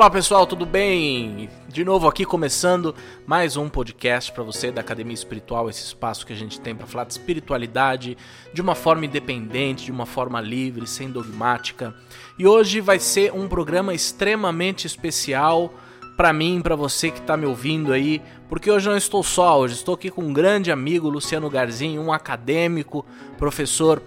Olá pessoal, tudo bem? De novo aqui começando mais um podcast para você da Academia Espiritual, esse espaço que a gente tem para falar de espiritualidade de uma forma independente, de uma forma livre, sem dogmática. E hoje vai ser um programa extremamente especial para mim, para você que está me ouvindo aí, porque hoje não estou só, hoje estou aqui com um grande amigo, Luciano Garzinho, um acadêmico, professor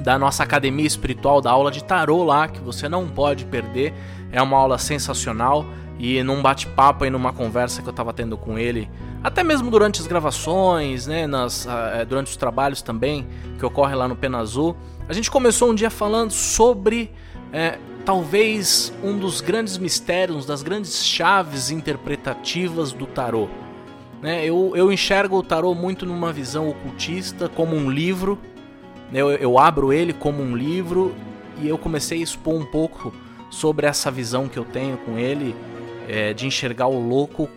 da nossa academia espiritual, da aula de tarô lá, que você não pode perder. É uma aula sensacional e num bate-papo e numa conversa que eu estava tendo com ele, até mesmo durante as gravações, né, nas, uh, durante os trabalhos também que ocorre lá no Pena Azul, a gente começou um dia falando sobre é, talvez um dos grandes mistérios, das grandes chaves interpretativas do tarô. Né, eu, eu enxergo o tarô muito numa visão ocultista, como um livro. Eu, eu abro ele como um livro e eu comecei a expor um pouco sobre essa visão que eu tenho com ele é, de enxergar o louco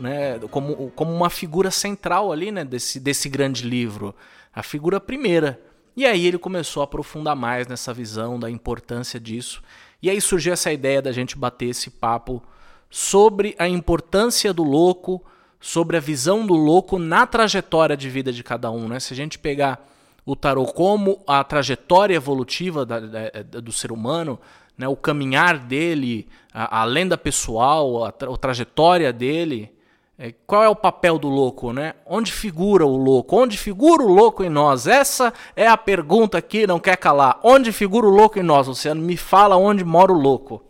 né, como, como uma figura central ali né, desse, desse grande livro, a figura primeira. E aí ele começou a aprofundar mais nessa visão da importância disso. E aí surgiu essa ideia da gente bater esse papo sobre a importância do louco, sobre a visão do louco na trajetória de vida de cada um. Né? Se a gente pegar o tarot como a trajetória evolutiva da, da, do ser humano, né, o caminhar dele, a, a lenda pessoal, a, tra a trajetória dele. É, qual é o papel do louco, né? Onde figura o louco? Onde figura o louco em nós? Essa é a pergunta que não quer calar. Onde figura o louco em nós, Luciano? Me fala onde mora o louco.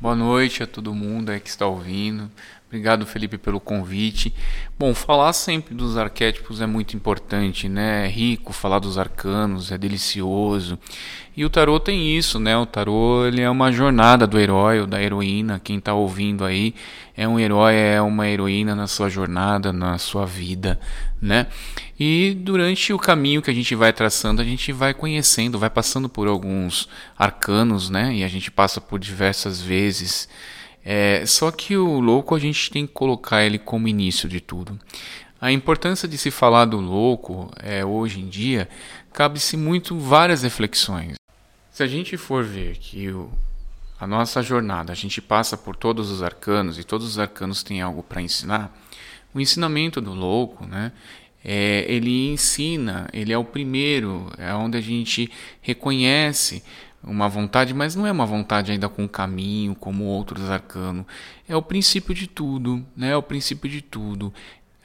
Boa noite a todo mundo aí que está ouvindo. Obrigado, Felipe, pelo convite. Bom, falar sempre dos arquétipos é muito importante, né? É rico falar dos arcanos, é delicioso. E o tarô tem isso, né? O tarô ele é uma jornada do herói ou da heroína. Quem está ouvindo aí é um herói, é uma heroína na sua jornada, na sua vida, né? E durante o caminho que a gente vai traçando, a gente vai conhecendo, vai passando por alguns arcanos, né? E a gente passa por diversas vezes é, só que o louco a gente tem que colocar ele como início de tudo. A importância de se falar do louco é, hoje em dia cabe-se muito várias reflexões. Se a gente for ver que o, a nossa jornada, a gente passa por todos os arcanos e todos os arcanos têm algo para ensinar, o ensinamento do louco, né, é, ele ensina, ele é o primeiro, é onde a gente reconhece uma vontade, mas não é uma vontade ainda com caminho, como outros arcanos. É o princípio de tudo, né? É o princípio de tudo.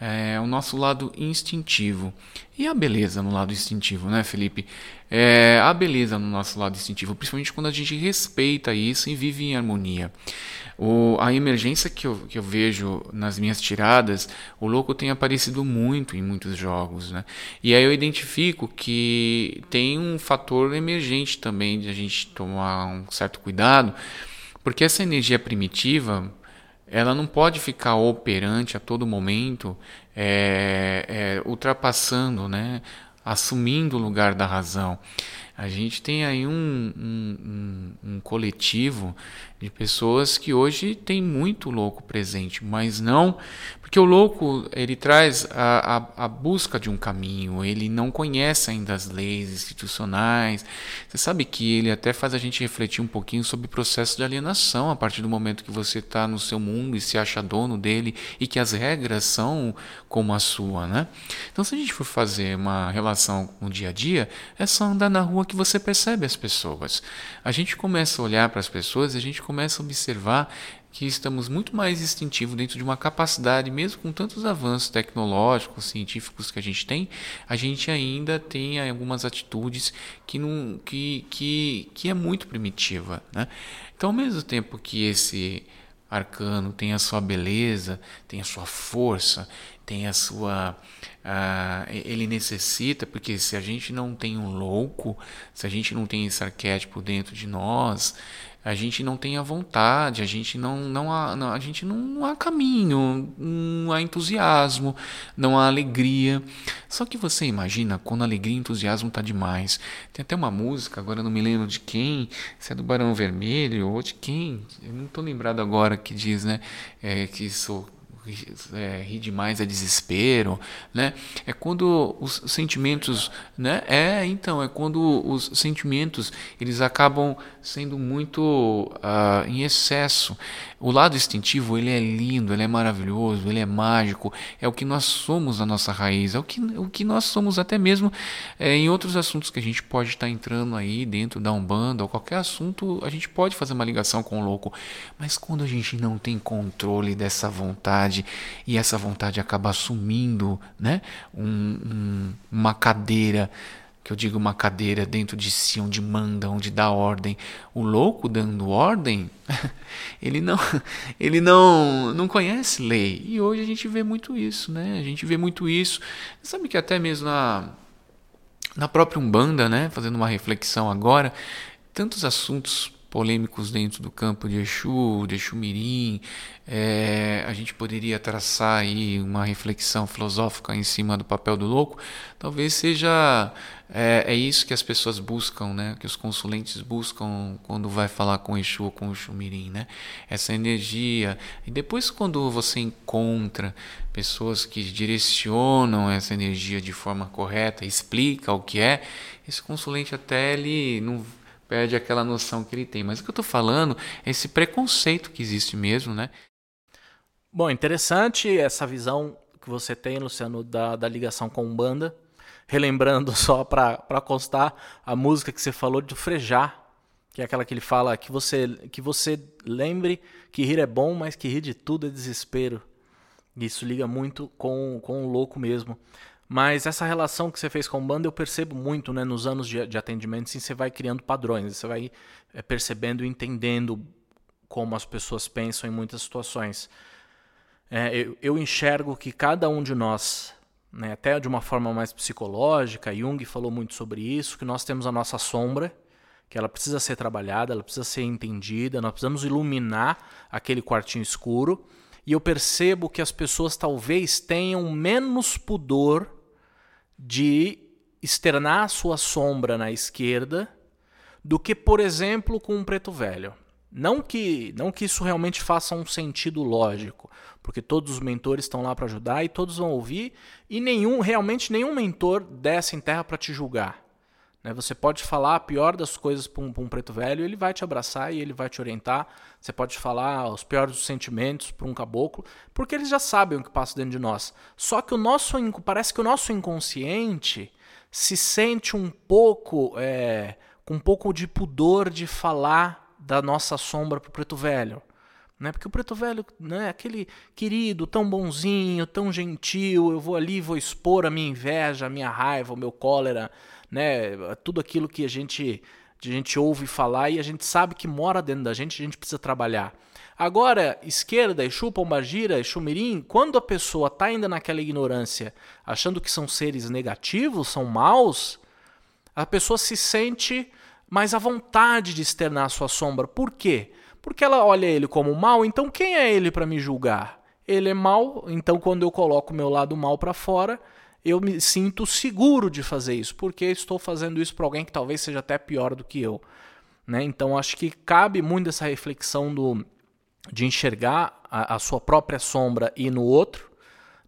É o nosso lado instintivo. E a beleza no lado instintivo, né, Felipe? É a beleza no nosso lado instintivo, principalmente quando a gente respeita isso e vive em harmonia. O, a emergência que eu, que eu vejo nas minhas tiradas, o louco tem aparecido muito em muitos jogos. Né? E aí eu identifico que tem um fator emergente também de a gente tomar um certo cuidado, porque essa energia primitiva ela não pode ficar operante a todo momento, é, é, ultrapassando, né? assumindo o lugar da razão. A gente tem aí um, um, um, um, coletivo de pessoas que hoje tem muito louco presente, mas não porque o louco ele traz a, a, a, busca de um caminho, ele não conhece ainda as leis institucionais. Você sabe que ele até faz a gente refletir um pouquinho sobre o processo de alienação a partir do momento que você está no seu mundo e se acha dono dele e que as regras são como a sua, né? Então, se a gente for fazer uma relação no dia a dia, é só andar na rua que você percebe as pessoas. A gente começa a olhar para as pessoas e a gente começa a observar que estamos muito mais instintivos dentro de uma capacidade, mesmo com tantos avanços tecnológicos, científicos que a gente tem, a gente ainda tem algumas atitudes que, não, que, que, que é muito primitiva. Né? Então, ao mesmo tempo que esse arcano tem a sua beleza, tem a sua força, tem a sua. Uh, ele necessita, porque se a gente não tem um louco, se a gente não tem esse arquétipo dentro de nós, a gente não tem a vontade, a gente não, não, há, não, a gente não há caminho, não há entusiasmo, não há alegria. Só que você imagina quando alegria e entusiasmo tá demais. Tem até uma música, agora não me lembro de quem, se é do Barão Vermelho ou de quem, eu não estou lembrado agora que diz, né, é, que sou é, rir demais é desespero, né? É quando os sentimentos, né? É, então, é quando os sentimentos eles acabam sendo muito uh, em excesso. O lado instintivo, ele é lindo, ele é maravilhoso, ele é mágico, é o que nós somos na nossa raiz, é o que, o que nós somos até mesmo é, em outros assuntos que a gente pode estar entrando aí dentro da Umbanda ou qualquer assunto, a gente pode fazer uma ligação com o louco, mas quando a gente não tem controle dessa vontade e essa vontade acaba assumindo né, um, um, uma cadeira que eu digo uma cadeira dentro de si onde manda, onde dá ordem. O louco dando ordem, ele não, ele não, não conhece lei. E hoje a gente vê muito isso, né? A gente vê muito isso. Sabe que até mesmo na na própria Umbanda, né, fazendo uma reflexão agora, tantos assuntos polêmicos dentro do campo de Exu, de Exu Mirim. É, a gente poderia traçar aí uma reflexão filosófica em cima do papel do louco. Talvez seja é, é isso que as pessoas buscam, né? Que os consulentes buscam quando vai falar com Exu ou com Exu Mirim, né? Essa energia. E depois quando você encontra pessoas que direcionam essa energia de forma correta, explica o que é, esse consulente até ele não perde aquela noção que ele tem. Mas o que eu estou falando é esse preconceito que existe mesmo, né? Bom, interessante essa visão que você tem, Luciano, da, da ligação com Umbanda. Relembrando só para constar a música que você falou do Frejar, que é aquela que ele fala que você, que você lembre que rir é bom, mas que rir de tudo é desespero. Isso liga muito com, com o louco mesmo. Mas essa relação que você fez com o banda eu percebo muito né, nos anos de, de atendimento, sim, você vai criando padrões, você vai é, percebendo e entendendo como as pessoas pensam em muitas situações. É, eu, eu, enxergo que cada um de nós, né, até de uma forma mais psicológica, Jung falou muito sobre isso, que nós temos a nossa sombra, que ela precisa ser trabalhada, ela precisa ser entendida, nós precisamos iluminar aquele quartinho escuro. E eu percebo que as pessoas talvez tenham menos pudor de externar sua sombra na esquerda do que, por exemplo, com um preto velho. Não que, não que isso realmente faça um sentido lógico, porque todos os mentores estão lá para ajudar e todos vão ouvir, e nenhum, realmente nenhum mentor desce em terra para te julgar. Né? Você pode falar a pior das coisas para um, um, preto velho, ele vai te abraçar e ele vai te orientar. Você pode falar os piores sentimentos para um caboclo, porque eles já sabem o que passa dentro de nós. Só que o nosso parece que o nosso inconsciente se sente um pouco é, com um pouco de pudor de falar da nossa sombra para o preto velho. Né? Porque o preto velho né, aquele querido, tão bonzinho, tão gentil, eu vou ali, vou expor a minha inveja, a minha raiva, o meu cólera, né? Tudo aquilo que a gente, a gente ouve falar e a gente sabe que mora dentro da gente, a gente precisa trabalhar. Agora, esquerda, Exu, Pombagira, Exu Mirim, quando a pessoa está ainda naquela ignorância, achando que são seres negativos, são maus, a pessoa se sente mais à vontade de externar a sua sombra. Por quê? Porque ela olha ele como mal, então quem é ele para me julgar? Ele é mal, então quando eu coloco o meu lado mal para fora, eu me sinto seguro de fazer isso, porque estou fazendo isso para alguém que talvez seja até pior do que eu. Né? Então acho que cabe muito essa reflexão do, de enxergar a, a sua própria sombra e no outro,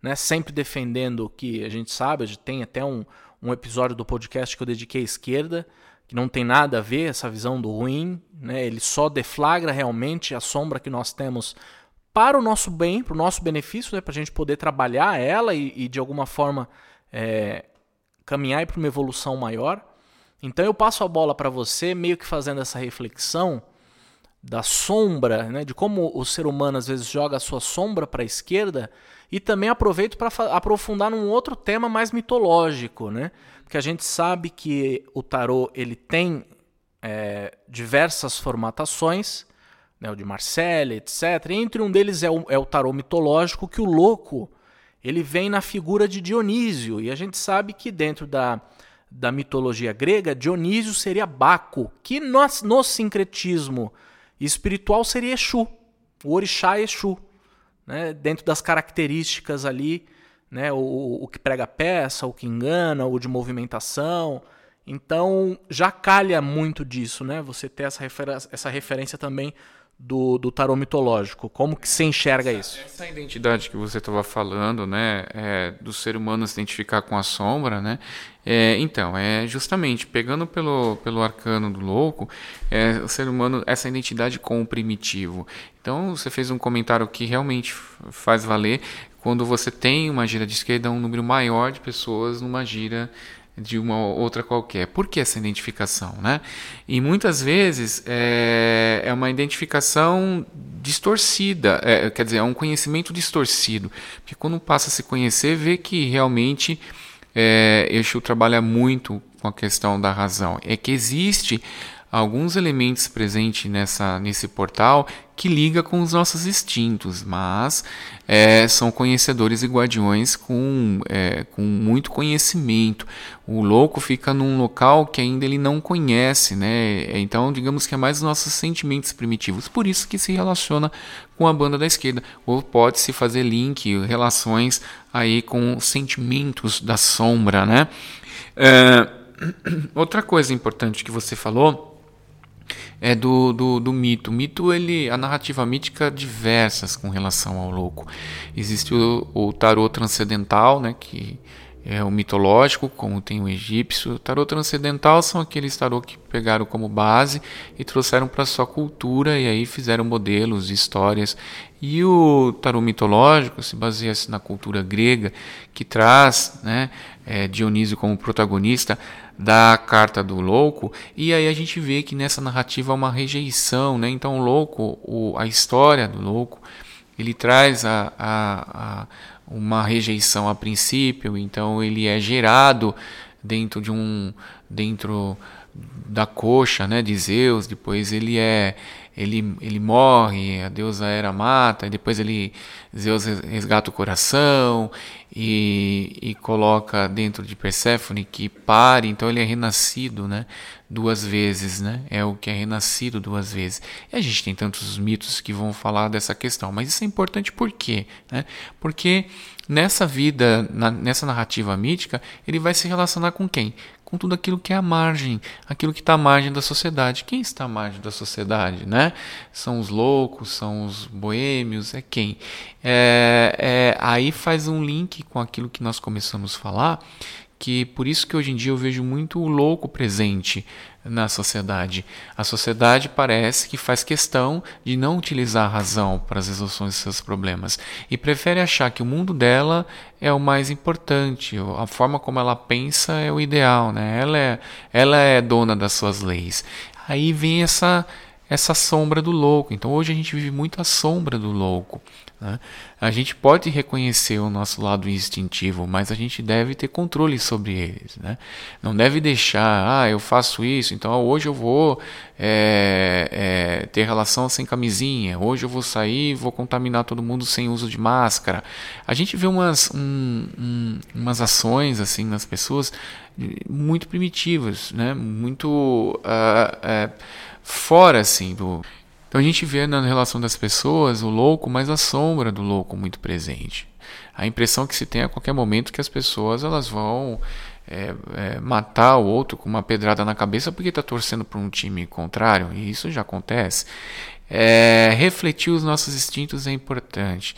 né? sempre defendendo o que a gente sabe, a gente tem até um, um episódio do podcast que eu dediquei à esquerda, que não tem nada a ver essa visão do ruim, né? ele só deflagra realmente a sombra que nós temos para o nosso bem, para o nosso benefício, né, para a gente poder trabalhar ela e, e de alguma forma é, caminhar para uma evolução maior. Então eu passo a bola para você, meio que fazendo essa reflexão da sombra, né, de como o ser humano às vezes joga a sua sombra para a esquerda, e também aproveito para aprofundar num outro tema mais mitológico, né? Porque a gente sabe que o tarô ele tem é, diversas formatações, né, o de Marcelle, etc. E entre um deles é o, é o tarô mitológico, que o louco ele vem na figura de Dionísio. E a gente sabe que dentro da, da mitologia grega, Dionísio seria Baco, que no, no sincretismo espiritual seria Exu, o orixá Exu. Né, dentro das características ali, né, o, o que prega peça, o que engana, o de movimentação. Então já calha muito disso, né? Você ter essa, refer essa referência também do, do tarô mitológico? Como que você enxerga isso? Essa identidade que você estava falando, né, é, do ser humano se identificar com a sombra, né, é, então, é justamente pegando pelo, pelo arcano do louco, é, o ser humano, essa identidade com o primitivo. Então, você fez um comentário que realmente faz valer quando você tem uma gira de esquerda, um número maior de pessoas numa gira de uma outra qualquer. Por que essa identificação? Né? E muitas vezes é, é uma identificação distorcida, é, quer dizer, é um conhecimento distorcido. Porque quando passa a se conhecer, vê que realmente é, Exu trabalha muito com a questão da razão. É que existe alguns elementos presentes nessa, nesse portal que liga com os nossos instintos, mas é, são conhecedores e guardiões com, é, com muito conhecimento. O louco fica num local que ainda ele não conhece, né? Então, digamos que é mais nossos sentimentos primitivos. Por isso que se relaciona com a banda da esquerda. Ou pode se fazer link, relações aí com sentimentos da sombra, né? É, outra coisa importante que você falou é do, do, do, mito. O mito, ele, a narrativa mítica diversas com relação ao louco. Existe o, o tarô transcendental, né, que é o mitológico, como tem o egípcio. O tarô transcendental são aqueles tarô que pegaram como base e trouxeram para sua cultura e aí fizeram modelos, histórias. E o tarô mitológico se baseia na cultura grega, que traz né, é, Dionísio como protagonista da carta do louco, e aí a gente vê que nessa narrativa há uma rejeição, né? Então o louco, o, a história do louco, ele traz a, a, a uma rejeição a princípio, então ele é gerado dentro de um dentro da coxa, né, de Zeus, depois ele é ele, ele morre, a deusa Hera mata, e depois ele Zeus resgata o coração e, e coloca dentro de Perséfone que pare, então ele é renascido, né, duas vezes, né? É o que é renascido duas vezes. E a gente tem tantos mitos que vão falar dessa questão, mas isso é importante por quê, né? Porque nessa vida, na, nessa narrativa mítica, ele vai se relacionar com quem? Com tudo aquilo que é a margem, aquilo que está à margem da sociedade. Quem está à margem da sociedade, né? São os loucos, são os boêmios, é quem? É, é, aí faz um link com aquilo que nós começamos a falar, que por isso que hoje em dia eu vejo muito o louco presente na sociedade. A sociedade parece que faz questão de não utilizar a razão para as resoluções de seus problemas e prefere achar que o mundo dela é o mais importante, a forma como ela pensa é o ideal, né? Ela é, ela é dona das suas leis. Aí vem essa essa sombra do louco. Então hoje a gente vive muito a sombra do louco. Né? A gente pode reconhecer o nosso lado instintivo, mas a gente deve ter controle sobre eles. Né? Não deve deixar, ah, eu faço isso, então hoje eu vou é, é, ter relação sem camisinha, hoje eu vou sair vou contaminar todo mundo sem uso de máscara. A gente vê umas, um, um, umas ações assim nas pessoas muito primitivas, né? muito. Uh, uh, fora assim do então a gente vê na relação das pessoas o louco, mas a sombra do louco muito presente. A impressão que se tem a qualquer momento que as pessoas elas vão é, é, matar o outro com uma pedrada na cabeça porque está torcendo para um time contrário, e isso já acontece. É, refletir os nossos instintos é importante.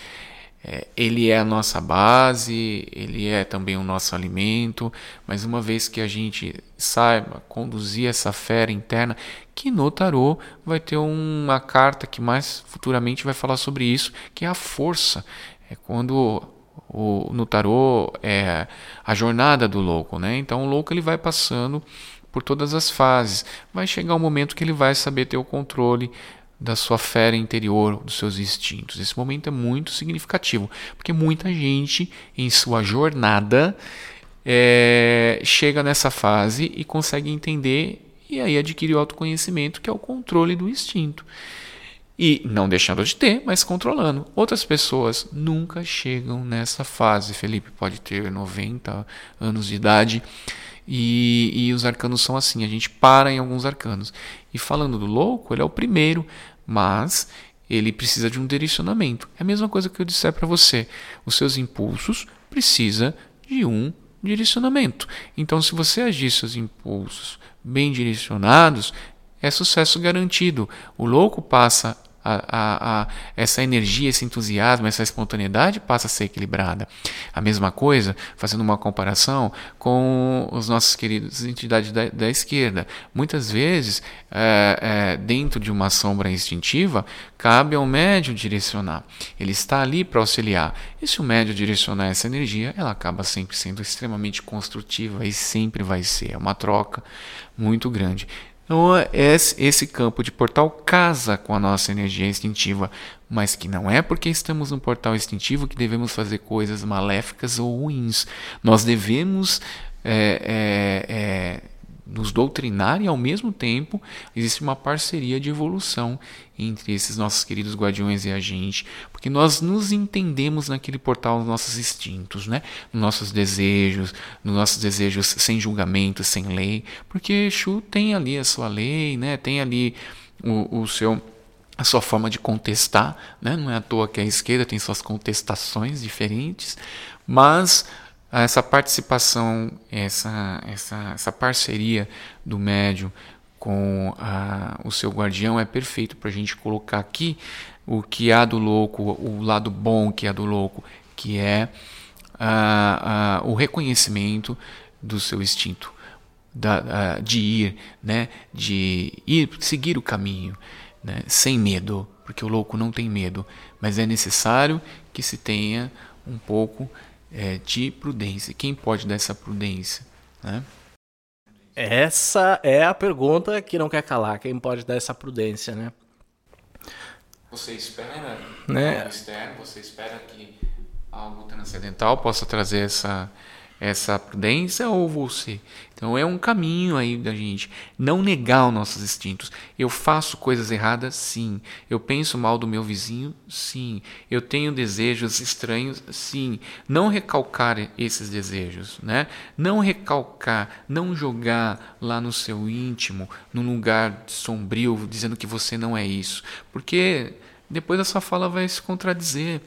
É, ele é a nossa base, ele é também o nosso alimento, mas uma vez que a gente saiba conduzir essa fera interna, que no tarô vai ter uma carta que mais futuramente vai falar sobre isso, que é a força. É quando o, no tarô é a jornada do louco, né? Então o louco ele vai passando por todas as fases. Vai chegar um momento que ele vai saber ter o controle da sua fera interior, dos seus instintos. Esse momento é muito significativo, porque muita gente em sua jornada é, chega nessa fase e consegue entender e aí adquire o autoconhecimento, que é o controle do instinto. E não deixando de ter, mas controlando. Outras pessoas nunca chegam nessa fase. Felipe pode ter 90 anos de idade e, e os arcanos são assim, a gente para em alguns arcanos. E falando do louco, ele é o primeiro, mas ele precisa de um direcionamento. É a mesma coisa que eu disser para você. Os seus impulsos precisam de um direcionamento. Então, se você agir seus impulsos bem direcionados, é sucesso garantido. O louco passa a, a, a, essa energia, esse entusiasmo, essa espontaneidade passa a ser equilibrada. A mesma coisa, fazendo uma comparação com os nossos queridos entidades da, da esquerda. Muitas vezes, é, é, dentro de uma sombra instintiva, cabe ao médio direcionar. Ele está ali para auxiliar. E se o médio direcionar essa energia, ela acaba sempre sendo extremamente construtiva e sempre vai ser. É uma troca muito grande. Então, esse campo de portal casa com a nossa energia instintiva, mas que não é porque estamos no portal instintivo que devemos fazer coisas maléficas ou ruins. Nós devemos é, é, é, nos doutrinar e ao mesmo tempo existe uma parceria de evolução entre esses nossos queridos guardiões e a gente, porque nós nos entendemos naquele portal dos nossos instintos, né? nos nossos desejos, nos nossos desejos sem julgamento, sem lei, porque Exu tem ali a sua lei, né? tem ali o, o seu a sua forma de contestar, né? não é à toa que a esquerda tem suas contestações diferentes, mas essa participação, essa, essa, essa parceria do médium com a, o seu guardião é perfeito para a gente colocar aqui o que há do louco, o lado bom que há do louco, que é a, a, o reconhecimento do seu instinto da, de ir, né, de ir seguir o caminho, né, sem medo, porque o louco não tem medo, mas é necessário que se tenha um pouco é, de prudência. Quem pode dar essa prudência? Né? Essa é a pergunta que não quer calar. Quem pode dar essa prudência, né? Você espera né? algo externo, você espera que algo transcendental possa trazer essa, essa prudência ou você? Então é um caminho aí da gente não negar os nossos instintos. Eu faço coisas erradas, sim. Eu penso mal do meu vizinho, sim. Eu tenho desejos estranhos, sim. Não recalcar esses desejos, né? Não recalcar, não jogar lá no seu íntimo, num lugar sombrio, dizendo que você não é isso, porque depois a sua fala vai se contradizer.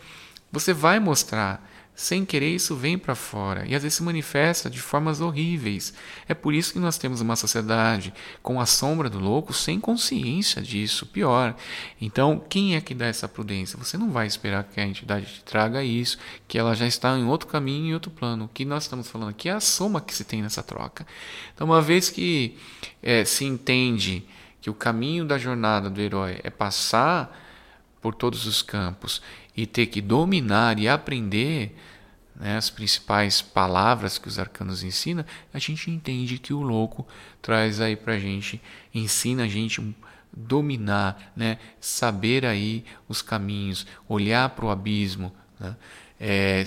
Você vai mostrar sem querer, isso vem para fora e às vezes se manifesta de formas horríveis. É por isso que nós temos uma sociedade com a sombra do louco sem consciência disso, pior. Então, quem é que dá essa prudência? Você não vai esperar que a entidade te traga isso, que ela já está em outro caminho, em outro plano. O que nós estamos falando aqui é a soma que se tem nessa troca. Então, uma vez que é, se entende que o caminho da jornada do herói é passar por todos os campos e ter que dominar e aprender né, as principais palavras que os arcanos ensinam, a gente entende que o louco traz aí para a gente, ensina a gente dominar, né, saber aí os caminhos, olhar para o abismo. Né, é,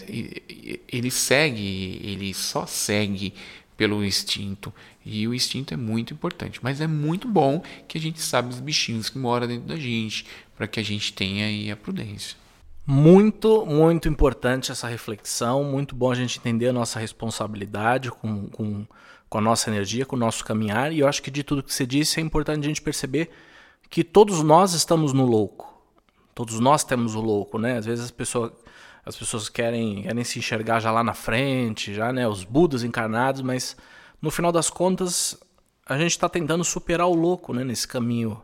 ele segue, ele só segue pelo instinto. E o instinto é muito importante. Mas é muito bom que a gente sabe os bichinhos que moram dentro da gente, para que a gente tenha aí a prudência. Muito, muito importante essa reflexão. Muito bom a gente entender a nossa responsabilidade com, com, com a nossa energia, com o nosso caminhar. E eu acho que de tudo que você disse é importante a gente perceber que todos nós estamos no louco. Todos nós temos o louco, né? Às vezes as pessoas, as pessoas querem, querem se enxergar já lá na frente, já, né? Os Budas encarnados, mas no final das contas a gente está tentando superar o louco, né? Nesse caminho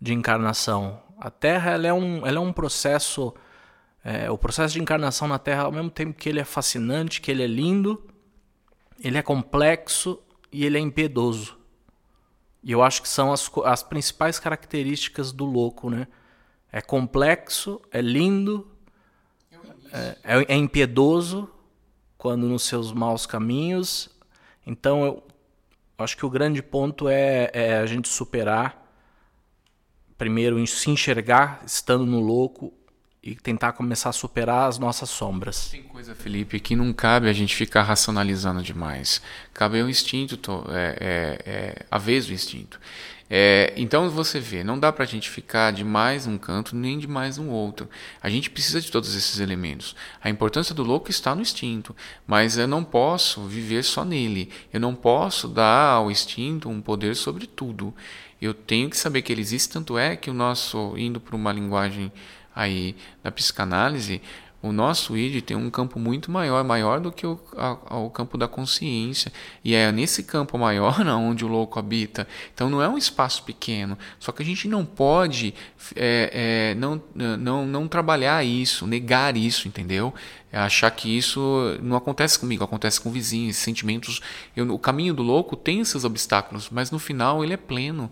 de encarnação. A Terra ela é um, ela é um processo é, o processo de encarnação na Terra, ao mesmo tempo que ele é fascinante, que ele é lindo, ele é complexo e ele é impiedoso. E eu acho que são as, as principais características do louco, né? É complexo, é lindo, é, é, é impiedoso quando nos seus maus caminhos. Então eu acho que o grande ponto é, é a gente superar, primeiro se enxergar estando no louco e tentar começar a superar as nossas sombras. Tem coisa, Felipe, que não cabe a gente ficar racionalizando demais. Cabe o instinto, é, é, é, a vez do instinto. É, então você vê, não dá para a gente ficar de mais um canto nem de mais um outro. A gente precisa de todos esses elementos. A importância do louco está no instinto, mas eu não posso viver só nele. Eu não posso dar ao instinto um poder sobre tudo. Eu tenho que saber que ele existe, tanto é que o nosso, indo para uma linguagem aí da psicanálise, O nosso id tem um campo muito maior, maior do que o, a, o campo da consciência. E é nesse campo maior onde o louco habita. Então não é um espaço pequeno. Só que a gente não pode é, é, não, não, não trabalhar isso, negar isso, entendeu? É achar que isso não acontece comigo, acontece com vizinhos, sentimentos. Eu, o caminho do louco tem esses obstáculos, mas no final ele é pleno.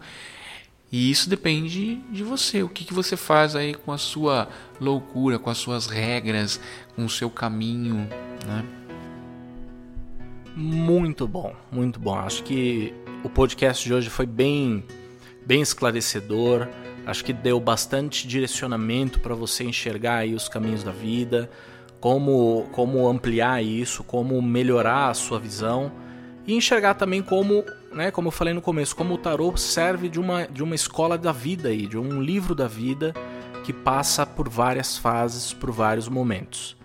E isso depende de você. O que, que você faz aí com a sua loucura, com as suas regras, com o seu caminho, né? Muito bom, muito bom. Acho que o podcast de hoje foi bem, bem esclarecedor. Acho que deu bastante direcionamento para você enxergar aí os caminhos da vida, como, como ampliar isso, como melhorar a sua visão e enxergar também como né, como eu falei no começo, como o tarô serve de uma, de uma escola da vida aí, de um livro da vida que passa por várias fases, por vários momentos.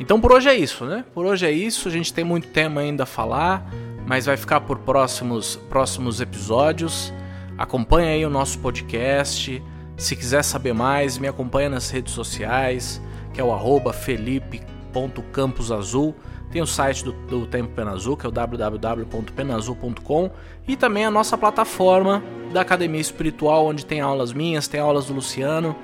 Então por hoje é isso, né? Por hoje é isso, a gente tem muito tema ainda a falar, mas vai ficar por próximos, próximos episódios. Acompanha aí o nosso podcast. Se quiser saber mais, me acompanha nas redes sociais, que é o arroba felipe.camposazul. Tem o site do, do Tempo Pena Azul, que é o www.penazul.com e também a nossa plataforma da Academia Espiritual, onde tem aulas minhas, tem aulas do Luciano,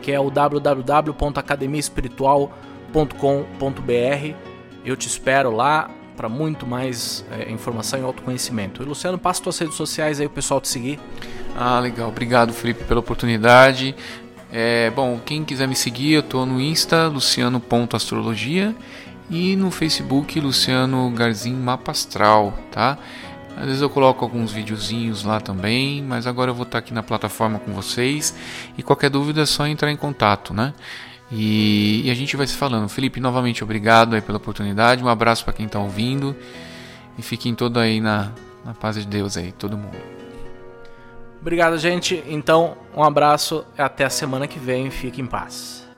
que é o www.academiaespiritual.com.br. Eu te espero lá para muito mais é, informação e autoconhecimento. E Luciano, passa suas redes sociais aí o pessoal te seguir. Ah, legal. Obrigado, Felipe, pela oportunidade. É, bom, quem quiser me seguir, eu estou no Insta, luciano.astrologia e no Facebook Luciano Garzin Mapa Astral, tá? Às vezes eu coloco alguns videozinhos lá também, mas agora eu vou estar aqui na plataforma com vocês e qualquer dúvida é só entrar em contato, né? E, e a gente vai se falando. Felipe, novamente obrigado aí pela oportunidade, um abraço para quem está ouvindo e fiquem todos aí na, na paz de Deus aí, todo mundo. Obrigado, gente. Então, um abraço, até a semana que vem. Fique em paz.